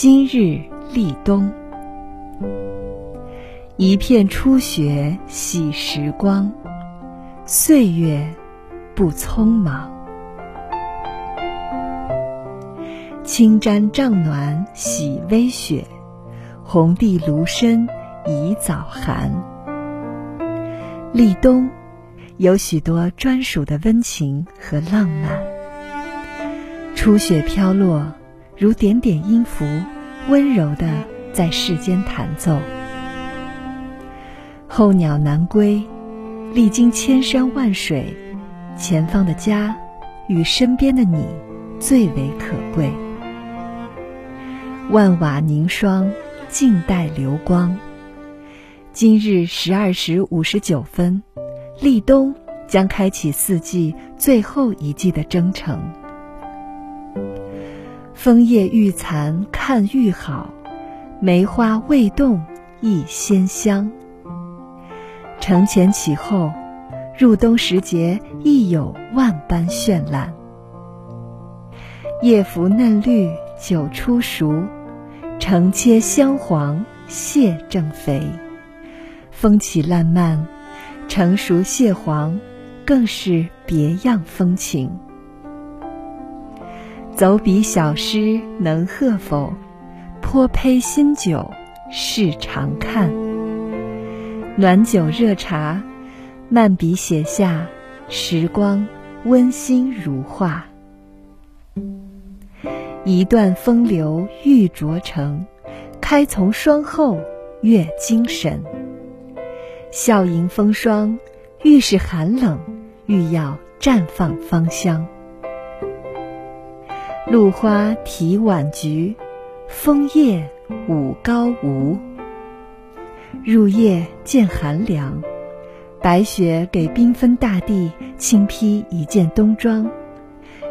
今日立冬，一片初雪喜时光，岁月不匆忙。轻毡帐暖喜微雪，红地炉深宜早寒。立冬，有许多专属的温情和浪漫。初雪飘落。如点点音符，温柔的在世间弹奏。候鸟南归，历经千山万水，前方的家与身边的你最为可贵。万瓦凝霜，静待流光。今日十二时五十九分，立冬将开启四季最后一季的征程。枫叶欲残看欲好，梅花未动亦鲜香。承前启后，入冬时节亦有万般绚烂。叶浮嫩绿酒初熟，承切香黄蟹正肥。风起烂漫，成熟蟹黄，更是别样风情。走笔小诗能贺否？泼胚新酒是常看。暖酒热茶，漫笔写下时光温馨如画。一段风流欲着成，开从霜后月精神。笑迎风霜，愈是寒冷，愈要绽放芳香。露花啼晚菊，枫叶舞高梧。入夜见寒凉，白雪给缤纷大地轻披一件冬装，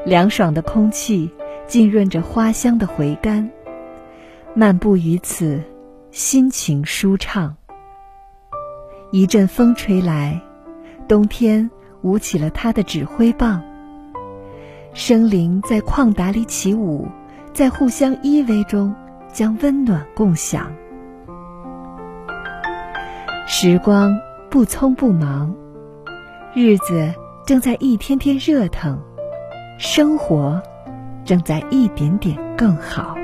凉爽的空气浸润着花香的回甘。漫步于此，心情舒畅。一阵风吹来，冬天舞起了它的指挥棒。生灵在旷达里起舞，在互相依偎中将温暖共享。时光不匆不忙，日子正在一天天热腾，生活正在一点点更好。